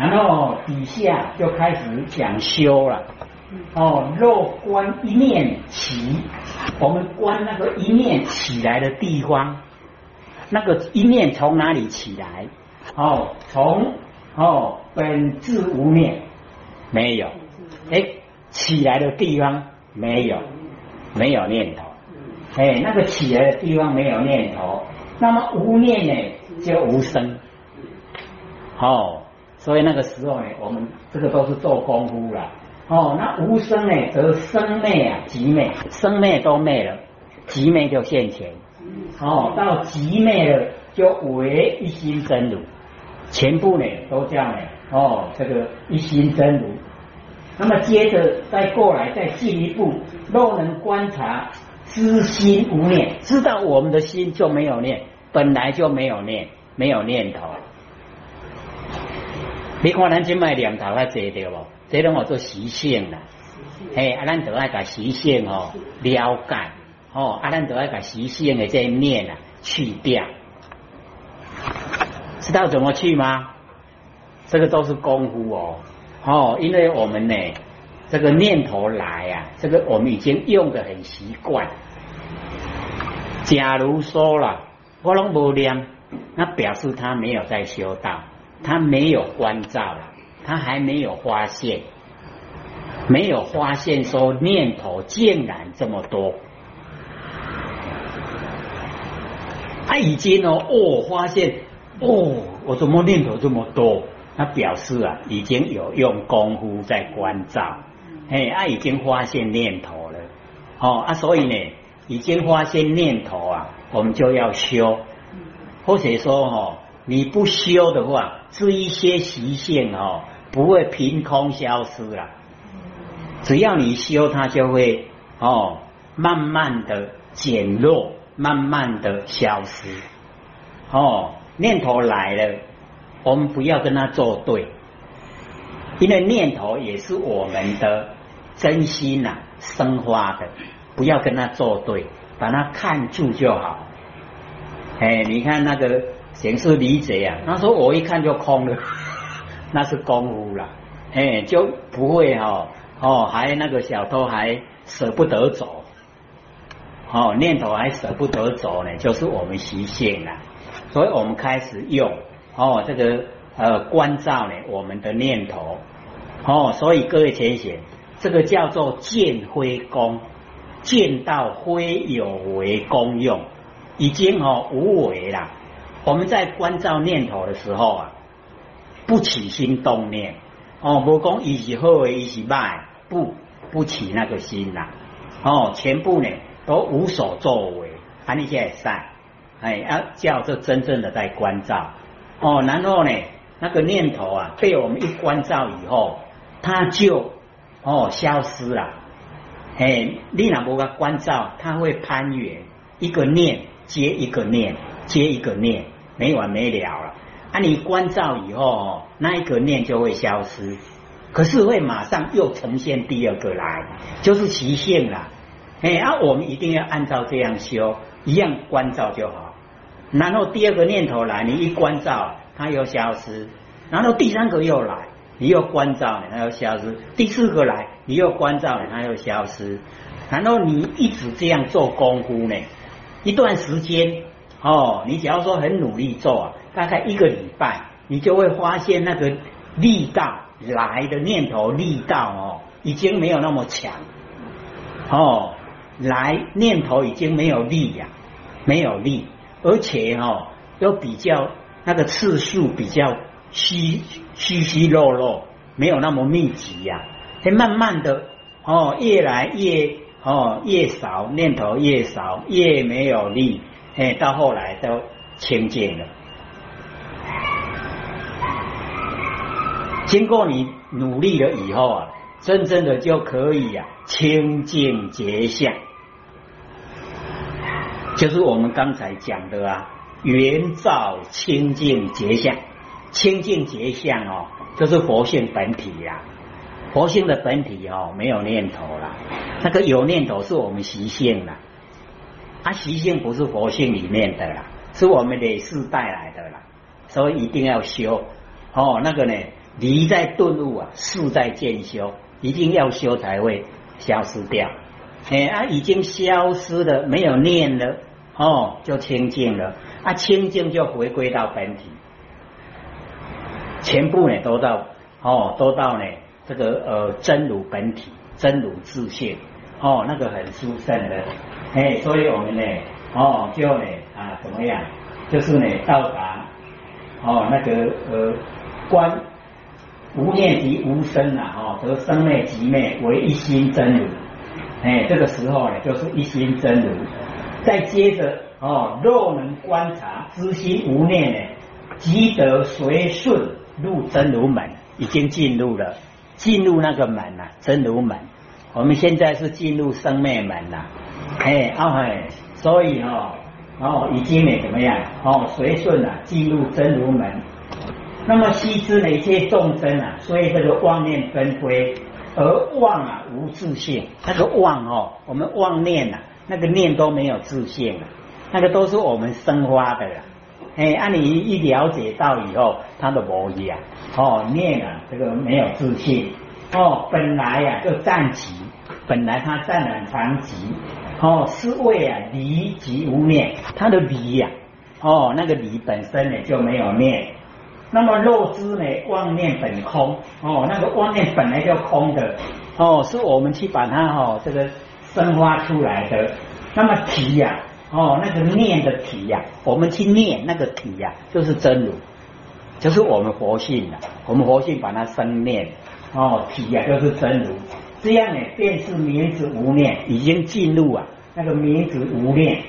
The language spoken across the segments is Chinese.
然后底下就开始讲修了。哦，若观一念起，我们观那个一念起来的地方，那个一念从哪里起来？哦，从哦本质无念。没有，哎，起来的地方没有，没有念头，哎，那个起来的地方没有念头，那么无念呢就无声，哦，所以那个时候呢，我们这个都是做功夫了。哦，那无声呢，则生灭啊，极灭，生灭都灭了，极灭就现前。哦，到极灭了，就唯一心真如，全部呢都这样呢。哦，这个一心真如。那么接着再过来，再进一步，若能观察知心无念，知道我们的心就没有念，本来就没有念，没有念头。你看咱今卖念头啊，坐对不？这拢我做习性啦，嘿，啊，咱都爱把习性哦，了解哦，啊，咱都爱把习性的这一面啊去掉，知道怎么去吗？这个都是功夫哦，哦，因为我们呢，这个念头来啊，这个我们已经用的很习惯。假如说了，我拢无念，那表示他没有在修道，他没有关照了。他还没有发现，没有发现说念头竟然这么多。他已经哦哦发现哦，我怎么念头这么多？他表示啊，已经有用功夫在关照，哎，他已经发现念头了。哦啊，所以呢，已经发现念头啊，我们就要修。或者说哦，你不修的话，这一些习性哦。不会凭空消失了，只要你修，它就会哦，慢慢的减弱，慢慢的消失。哦，念头来了，我们不要跟它作对，因为念头也是我们的真心呐，生发的，不要跟它作对，把它看住就好。哎，你看那个显示理解啊，他说我一看就空了。那是功夫了，哎，就不会哈哦，还那个小偷还舍不得走，哦，念头还舍不得走呢，就是我们习性了。所以我们开始用哦，这个呃关照呢，我们的念头哦，所以各位浅显，这个叫做见非功，见到非有为功用，已经哦无为了。我们在关照念头的时候啊。不起心动念。哦，不讲一是好，一是坏，不不起那个心呐。哦，全部呢都无所作为，安利现在善哎，要叫这真正的在关照。哦，然后呢那个念头啊被我们一关照以后，它就哦消失了。哎，你哪不个关照，它会攀援一个念接一个念。接一个念，没完没了了。啊，你关照以后，那一个念就会消失，可是会马上又呈现第二个来，就是习性了。哎，啊，我们一定要按照这样修，一样关照就好。然后第二个念头来，你一关照，它又消失；然后第三个又来，你又关照，它又消失；第四个来，你又关照，它又消失。然后你一直这样做功夫呢，一段时间哦，你只要说很努力做啊。大概一个礼拜，你就会发现那个力道来的念头力道哦，已经没有那么强哦，来念头已经没有力呀，没有力，而且哦，又比较那个次数比较稀稀稀落落，没有那么密集呀，会慢慢的哦，越来越哦越少念头越少，越没有力，哎，到后来都清净了。经过你努力了以后啊，真正的就可以啊清净结相，就是我们刚才讲的啊，圆照清净结相，清净结相哦，就是佛性本体呀。佛性的本体哦，没有念头了，那个有念头是我们习性了，啊，习性不是佛性里面的啦，是我们累世带来的啦，所以一定要修哦，那个呢。离在顿悟啊，事在渐修，一定要修才会消失掉。哎啊，已经消失了，没有念了哦，就清净了啊，清净就回归到本体，全部呢都到哦，都到呢这个呃真如本体，真如自性哦，那个很殊胜的哎，所以我们呢哦就呢啊怎么样，就是呢到达哦那个呃观。无念即无生呐，哦，则生灭即灭为一心真如。哎，这个时候呢，就是一心真如。再接着哦，若能观察知心无念呢，即得随顺入真如门，已经进入了，进入那个门了，真如门。我们现在是进入生灭门了，哎，哦嘿，所以哦，哦，已经呢怎么样？哦，随顺了，进入真如门。那么悉知呢一切众生啊，所以这个妄念纷飞，而妄啊无自性。那个妄哦，我们妄念呐，那个念都没有自性啊，那个都是我们生发的。哎，按你一了解到以后，它的模样哦，念啊这个没有自性哦，本来呀就暂极，本来它暂了常极哦，是为啊离即无念，它的离呀哦，那个离本身呢就没有念。那么肉知呢？妄念本空哦，那个妄念本来就空的哦，是我们去把它哦这个生发出来的。那么体呀哦，那个念的体呀，我们去念那个体呀，就是真如，就是我们活性的。我们活性把它生念哦，体呀就是真如。这样呢，便是名字无念，已经进入啊那个名字无念。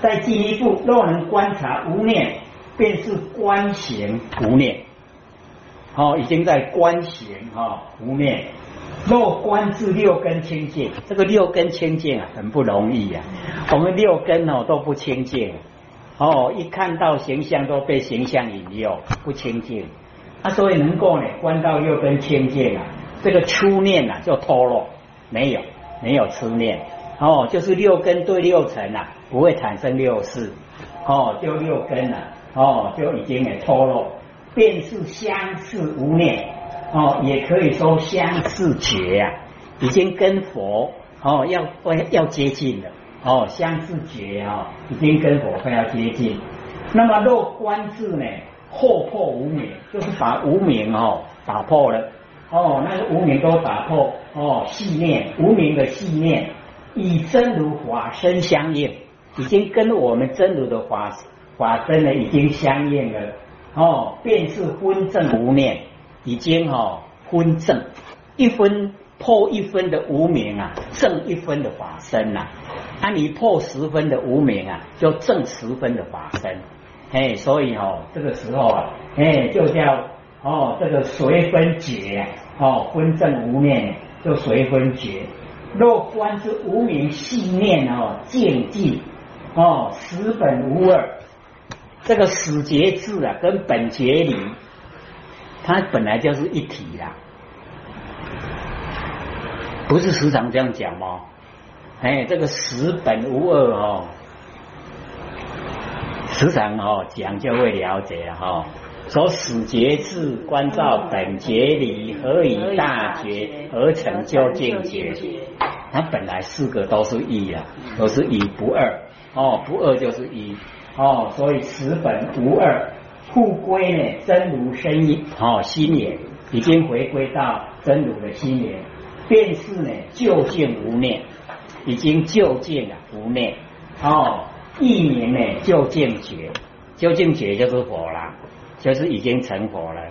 再进一步，若能观察无念。便是观行无念，哦，已经在观行哈无念。若观至六根清净，这个六根清净啊，很不容易啊。我们六根哦都不清净，哦，一看到形象都被形象引诱，不清净。啊，所以能够呢观到六根清净啊，这个初念啊就脱落，没有没有初念，哦，就是六根对六尘啊，不会产生六事，哦，就六根了。哦，就已经给脱落，便是相似无念哦，也可以说相似觉呀，已经跟佛哦要要接近了哦，相似觉啊，已经跟佛快要接近。那么若观智呢，破破无明，就是把无明哦打破了哦，那个无明都打破哦，细念无明的细念，以真如法身相应，已经跟我们真如的法。法身呢已经相应了哦，便是分正无念，已经哦分正一分破一分的无名啊，正一分的法身呐。啊，你破十分的无名啊，就正十分的法身。哎，所以哦，这个时候啊，哎，就叫哦这个随分觉哦，分正无念就随分觉。若观之无名细念哦，渐进哦，实本无二。这个死结字啊，跟本节理，它本来就是一体的，不是时常这样讲吗？哎，这个实本无二哦，时常哦讲就会了解哈。说死结字关照本节理，何以大觉而成就境界？它本来四个都是一啊，都是一不二哦，不二就是一。哦，所以此本无二，复归呢真如身意，哦心也已经回归到真如的心也，便是呢究竟无念，已经究竟了无念，哦一年呢就竟觉，就竟觉就是佛了，就是已经成佛了，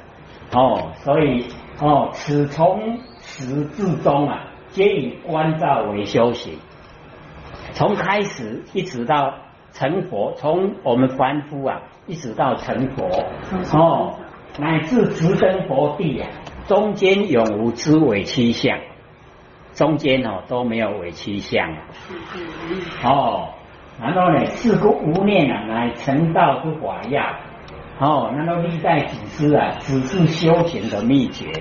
哦所以哦此从始至终啊，皆以观照为修行，从开始一直到。成佛，从我们凡夫啊，一直到成佛。哦，乃至直登佛地啊，中间永无知伪七相，中间哦都没有伪七相哦，然后呢，是故无念啊，乃成道之法要哦，难道历代祖师啊，只是修行的秘诀，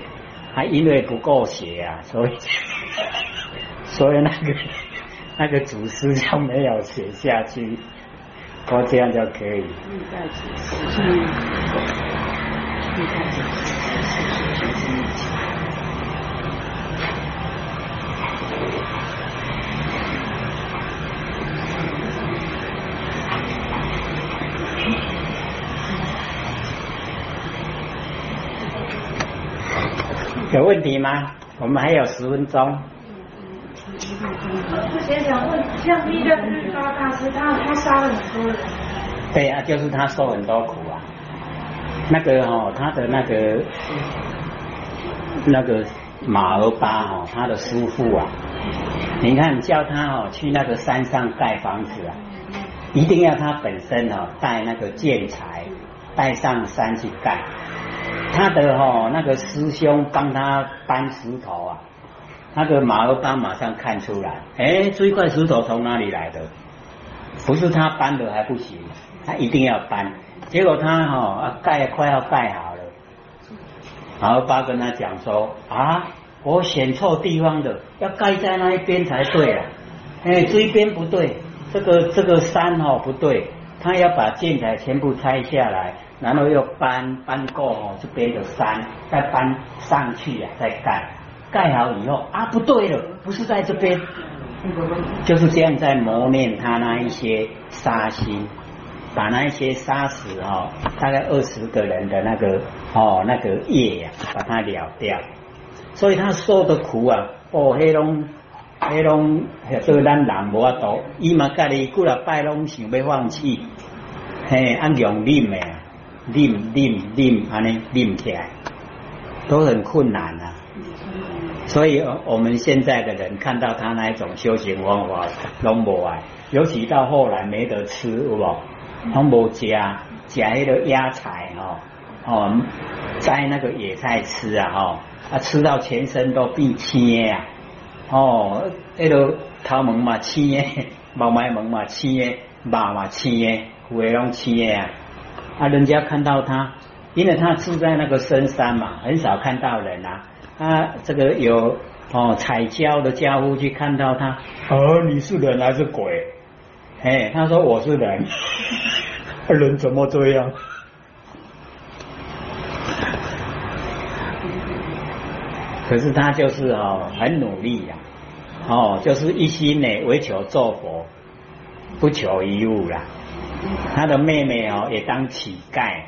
还因为不够写啊，所以 所以那个那个祖师就没有写下去。我这样就可以历代祖师。有问题吗？我们还有十分钟。我之前想问，像弥勒日巴大师，他他杀了很多人。对啊，就是他受很多苦啊。那个哦，他的那个那个马儿巴哦，他的师父啊，你看叫他哦去那个山上盖房子啊，一定要他本身哦带那个建材带上山去盖。他的哦那个师兄帮他搬石头啊，那个马儿巴马上看出来，哎，这一块石头从哪里来的？不是他搬的还不行，他一定要搬。结果他哈盖快要盖好了，马儿巴跟他讲说啊，我选错地方的，要盖在那一边才对啊，哎，这一边不对，这个这个山哦不对，他要把建材全部拆下来。然后又搬搬过哦这边的山，再搬上去呀，再盖。盖好以后啊，不对了，不是在这边，就是这样在磨练他那一些杀心，把那一些杀死哦，大概二十个人的那个哦那个业呀，把它了掉，所以他受的苦啊，哦黑龙黑龙这个咱人无法度，伊嘛家己过了拜拢想要放弃，嘿，按用力的。拎拎拎，安尼拎起来都很困难啊。所以我们现在的人看到他那一种修行方法，拢无爱，尤其到后来没得吃，有无？拢无食，食迄个野菜哦，哦，摘那个野菜吃啊，吼，啊吃到全身都变青啊，哦，迄个头毛嘛青的，毛毛嘛青的，毛嘛青的，有诶拢青的啊。啊，人家看到他，因为他住在那个深山嘛，很少看到人啊。他这个有哦采椒的家伙去看到他，哦，你是人还是鬼？哎，他说我是人，人怎么这样？可是他就是哦很努力呀，哦，就是一心呢为求做佛，不求一物啦。他的妹妹哦，也当乞丐。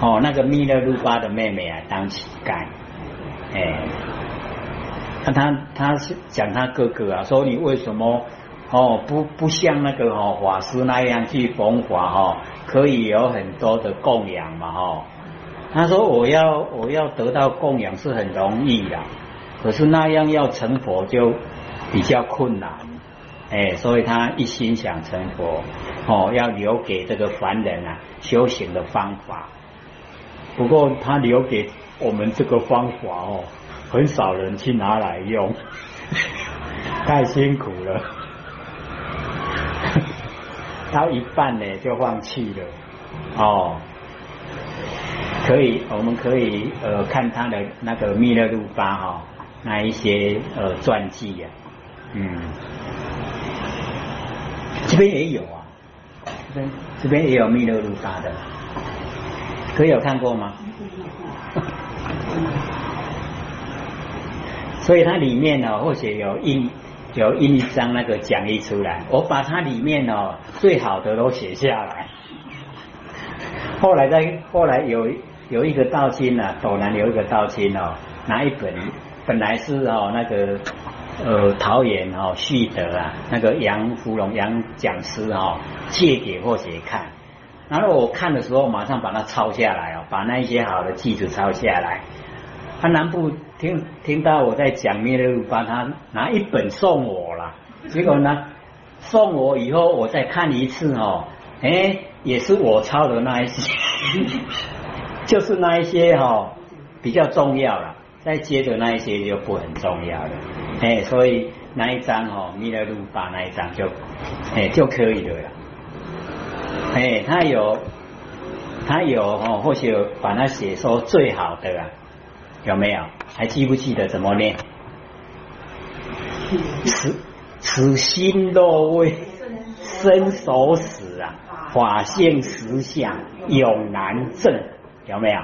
哦，那个弥勒卢巴的妹妹啊，当乞丐。哎，那他他是讲他哥哥啊，说你为什么哦不不像那个哦法师那样去弘法哦，可以有很多的供养嘛哦。他说我要我要得到供养是很容易的，可是那样要成佛就比较困难。哎，所以他一心想成佛，哦，要留给这个凡人啊修行的方法。不过他留给我们这个方法哦，很少人去拿来用，太辛苦了。到一半呢就放弃了，哦，可以，我们可以呃看他的那个密勒路巴哈那一些呃传记呀，嗯。这边也有啊，这边这边也有弥勒卢巴的，可有看过吗？所以它里面呢，或许有印有印一张那个讲义出来，我把它里面哦最好的都写下来。后来在后来有有一个道亲呢，斗南有一个道亲哦，拿一本本来是哦那个。呃，桃园哦，旭德啊，那个杨芙蓉杨讲师哦，借给或者看，然后我看的时候，马上把它抄下来哦，把那一些好的句子抄下来。他南部听听到我在讲灭路，把他拿一本送我了。结果呢，送我以后，我再看一次哦，哎，也是我抄的那一些，就是那一些哈比较重要了。再接着那一些就不很重要了，哎，所以那一张哦，弥勒路巴那一张就哎就可以了呀，哎，他有他有哦，或许把它写说最好的啊，有没有？还记不记得怎么念？此此心若为生所死啊，法性实相永难证，有没有？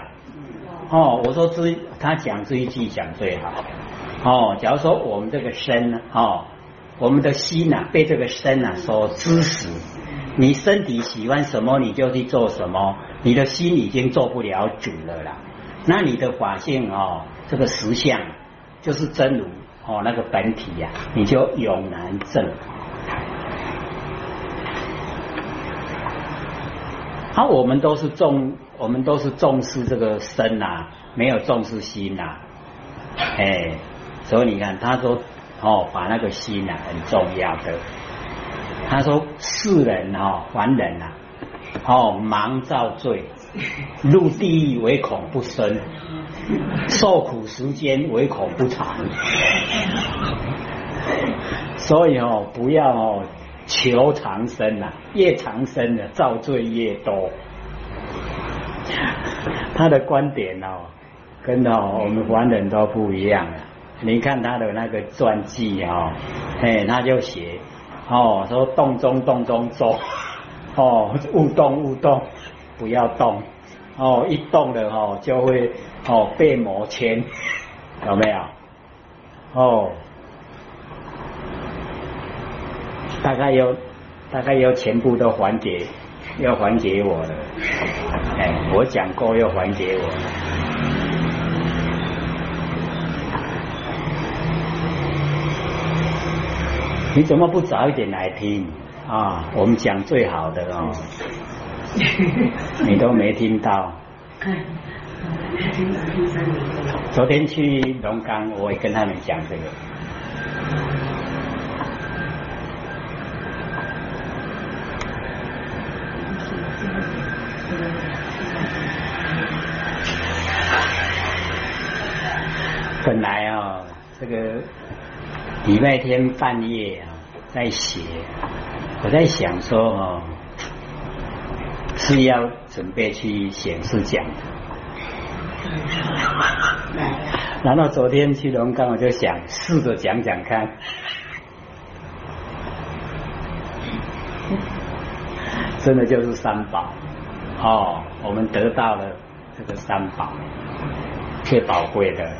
哦，我说这他讲这一句讲最好。哦，假如说我们这个身呢，哦，我们的心呐被这个身呐所支持，你身体喜欢什么你就去做什么，你的心已经做不了主了啦。那你的法性哦，这个实相就是真如哦，那个本体呀，你就永难证。好，我们都是重，我们都是重视这个身呐，没有重视心呐。哎，所以你看，他说哦，把那个心啊很重要的。他说世人哦，凡人啊，哦，忙造罪，入地狱唯恐不生，受苦时间唯恐不长。所以哦，不要哦。求长生呐，越长生的造罪越多。他的观点哦，跟哦我们凡人都不一样啊。你看他的那个传记哦，哎，他就写哦，说动中动中走，哦，勿动勿动，不要动，哦，一动了哦就会哦被魔牵，有没有？哦。大概要大概要全部都还给要还给我了，哎，我讲过要还给我。你怎么不早一点来听啊？我们讲最好的哦，你都没听到。昨天去龙岗，我也跟他们讲这个。本来啊，这个礼拜天半夜啊，在写，我在想说哦，是要准备去显示讲的。然后昨天去龙岗，我就想试着讲讲看，真的就是三宝哦，我们得到了这个三宝，最宝贵的。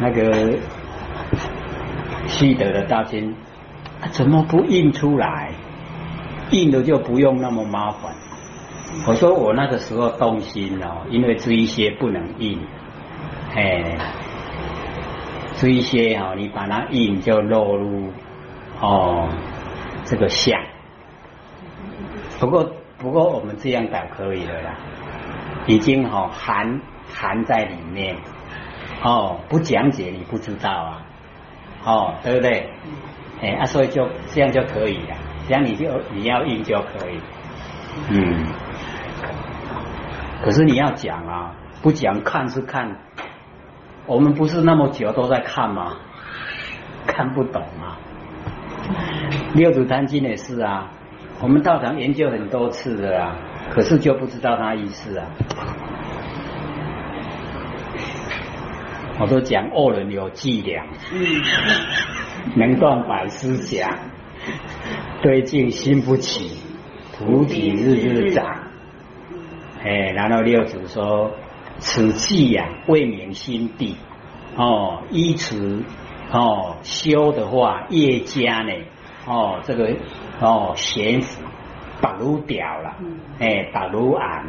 那个西德的大经怎么不印出来？印了就不用那么麻烦。我说我那个时候动心哦，因为这一些不能印，哎，这一些哦，你把它印就落入哦这个相。不过不过我们这样搞可以了啦，已经哦含含在里面。哦，不讲解你不知道啊，哦，对不对？哎啊，所以就这样就可以了，这样你就你要印就可以，嗯。可是你要讲啊，不讲看是看，我们不是那么久都在看吗？看不懂啊。六祖坛经也是啊，我们道场研究很多次的啊，可是就不知道他意思啊。我都讲恶人有伎俩，能断百思想，对镜心不起，菩提日日长。哎，然后六祖说：此计呀，未明心地。哦，依此哦修的话，越加呢，哦这个哦悬浮，不如掉了，哎，不如暗，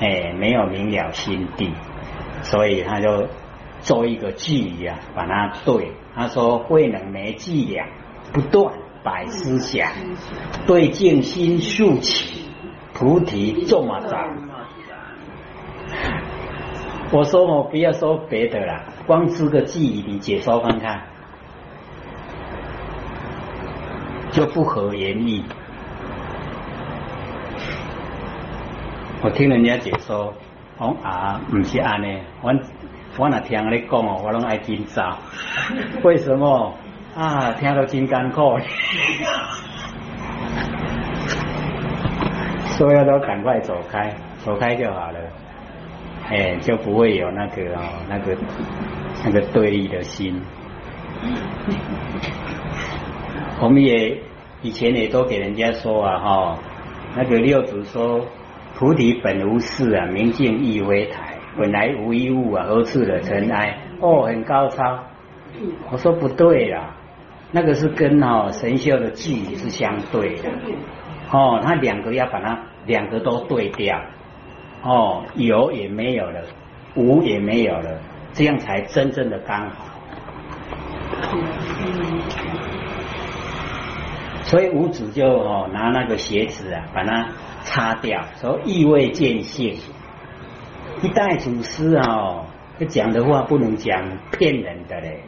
哎，没有明了心地，所以他就。做一个句呀，把它对。他说：“慧能没伎俩，不断摆思想，对静心竖起，菩提这么长。”我说我不要说别的了，光知个记忆你解说看看，就不合言意。我听人家解说，哦啊，不是安呢，我。我那听你讲哦，我拢爱紧张。为什么啊？听到真艰苦，所以都赶快走开，走开就好了。哎，就不会有那个哦，那个那个对立的心。我们也以前也都给人家说啊，哈，那个六祖说菩提本无事啊，明镜亦非台。本来无一物啊，何处惹尘埃？哦，很高超。我说不对啦，那个是跟哦神秀的距离是相对的。哦，他两个要把它两个都对掉。哦，有也没有了，无也没有了，这样才真正的刚好。所以五祖就哦拿那个鞋子啊，把它擦掉，说意味见性。一代祖师啊，他讲的话不能讲骗人的嘞，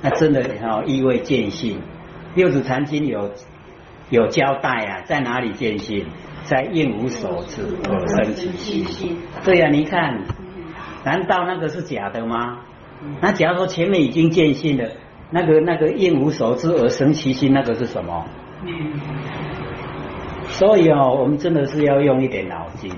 那真的哦意味见性。六祖坛经有有交代啊，在哪里见性？在应无所知而生其心。对呀，你看，难道那个是假的吗？那假如说前面已经见性了，那个那个应无所知而生其心，那个是什么？所以哦，我们真的是要用一点脑筋。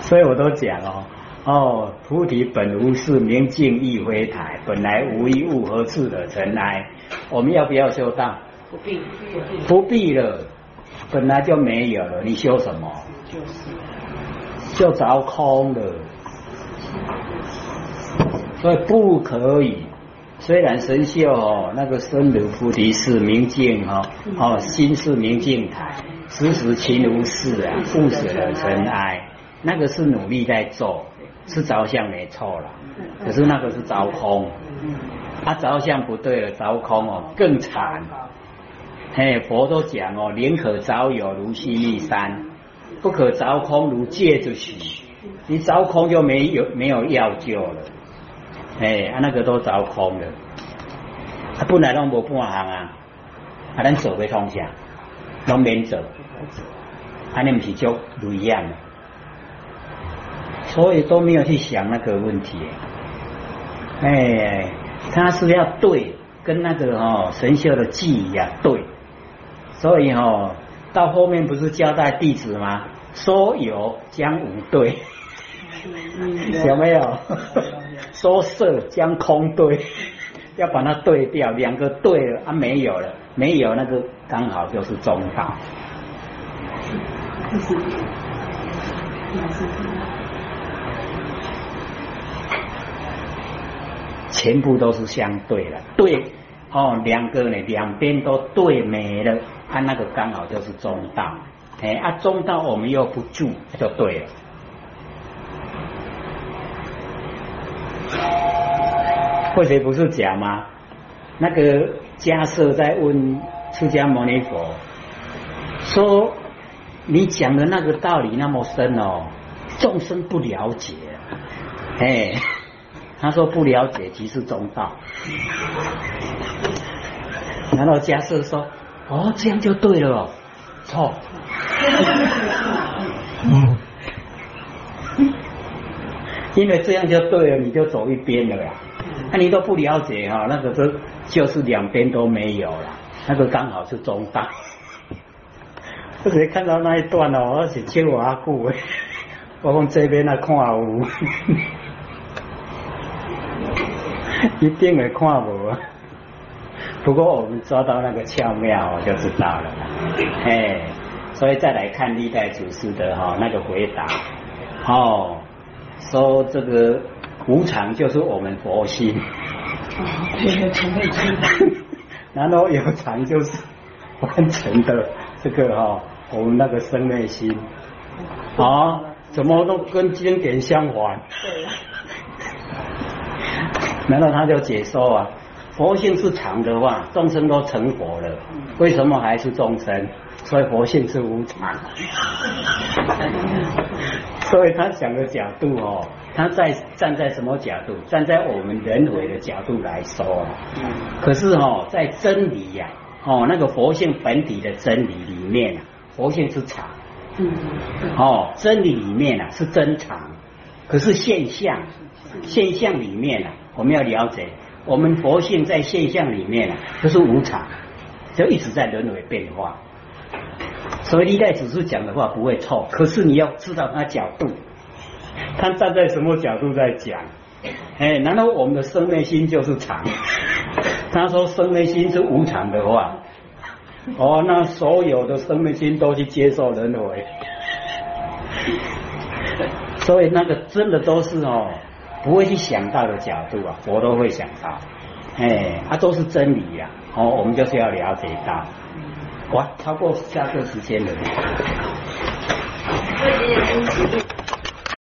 所以我都讲哦。哦，菩提本无事，明镜亦非台。本来无一物，何处惹尘埃？我们要不要修道？不必，不必了。本来就没有了，你修什么？就是，就着空了。所以不可以。虽然神秀哦，那个身如菩提是明镜哈，哦，心是明镜台，时时勤无事啊，不惹尘埃。那个是努力在做。是着相没错了，可是那个是着空，他着相不对了，着空哦更惨。嘿，佛都讲哦，宁可着有如须弥山，不可着空如芥子许。你着空就没有没有药救了。哎，啊那个都着空了，他本来拢无半行啊，啊咱走不通向，拢免走，啊你唔是就不一样。所以都没有去想那个问题，哎，他是要对，跟那个哦神秀的记忆啊对，所以哦到后面不是交代弟子吗？说有将无对，有没有？说色将空对，要把它对掉，两个对了啊没有了，没有那个刚好就是中道。全部都是相对的，对哦，两个呢，两边都对没了，啊，那个刚好就是中道，哎，啊，中道我们又不住，就对了。或者不是假吗？那个迦舍在问释迦牟尼佛，说你讲的那个道理那么深哦，众生不了解，哎。他说不了解即是中道，然后迦叶说：“哦，这样就对了哦，错。”嗯，因为这样就对了，你就走一边了呀。那你都不了解哈，那个都就是两边都没有了，那个刚好是中道。我只看到那一段哦，我是听我阿姑我往这边来看有。一定会看无，不过我们抓到那个巧妙我就知道了，哎，所以再来看历代祖师的哈那个回答，哦，说这个无常就是我们佛心，然后有常就是完成的这个哈我们那个生灭心，啊，怎么都跟经典相反。难道他就解说啊？佛性是常的话，众生都成佛了，为什么还是众生？所以佛性是无常。所以他讲的角度哦，他在站在什么角度？站在我们人为的角度来说。可是哦，在真理呀，哦那个佛性本体的真理里面啊，佛性是常。哦，真理里面啊是真常，可是现象，现象里面啊。我们要了解，我们佛性在现象里面啊，就是无常，就一直在轮回变化。所以历代祖师讲的话不会错，可是你要知道他角度，他站在什么角度在讲？哎，难道我们的生命心就是常？他说生命心是无常的话，哦，那所有的生命心都去接受轮回，所以那个真的都是哦。不会去想到的角度啊，佛都会想到，哎，它都是真理呀。哦，我们就是要了解到，哇，超过下课时间了。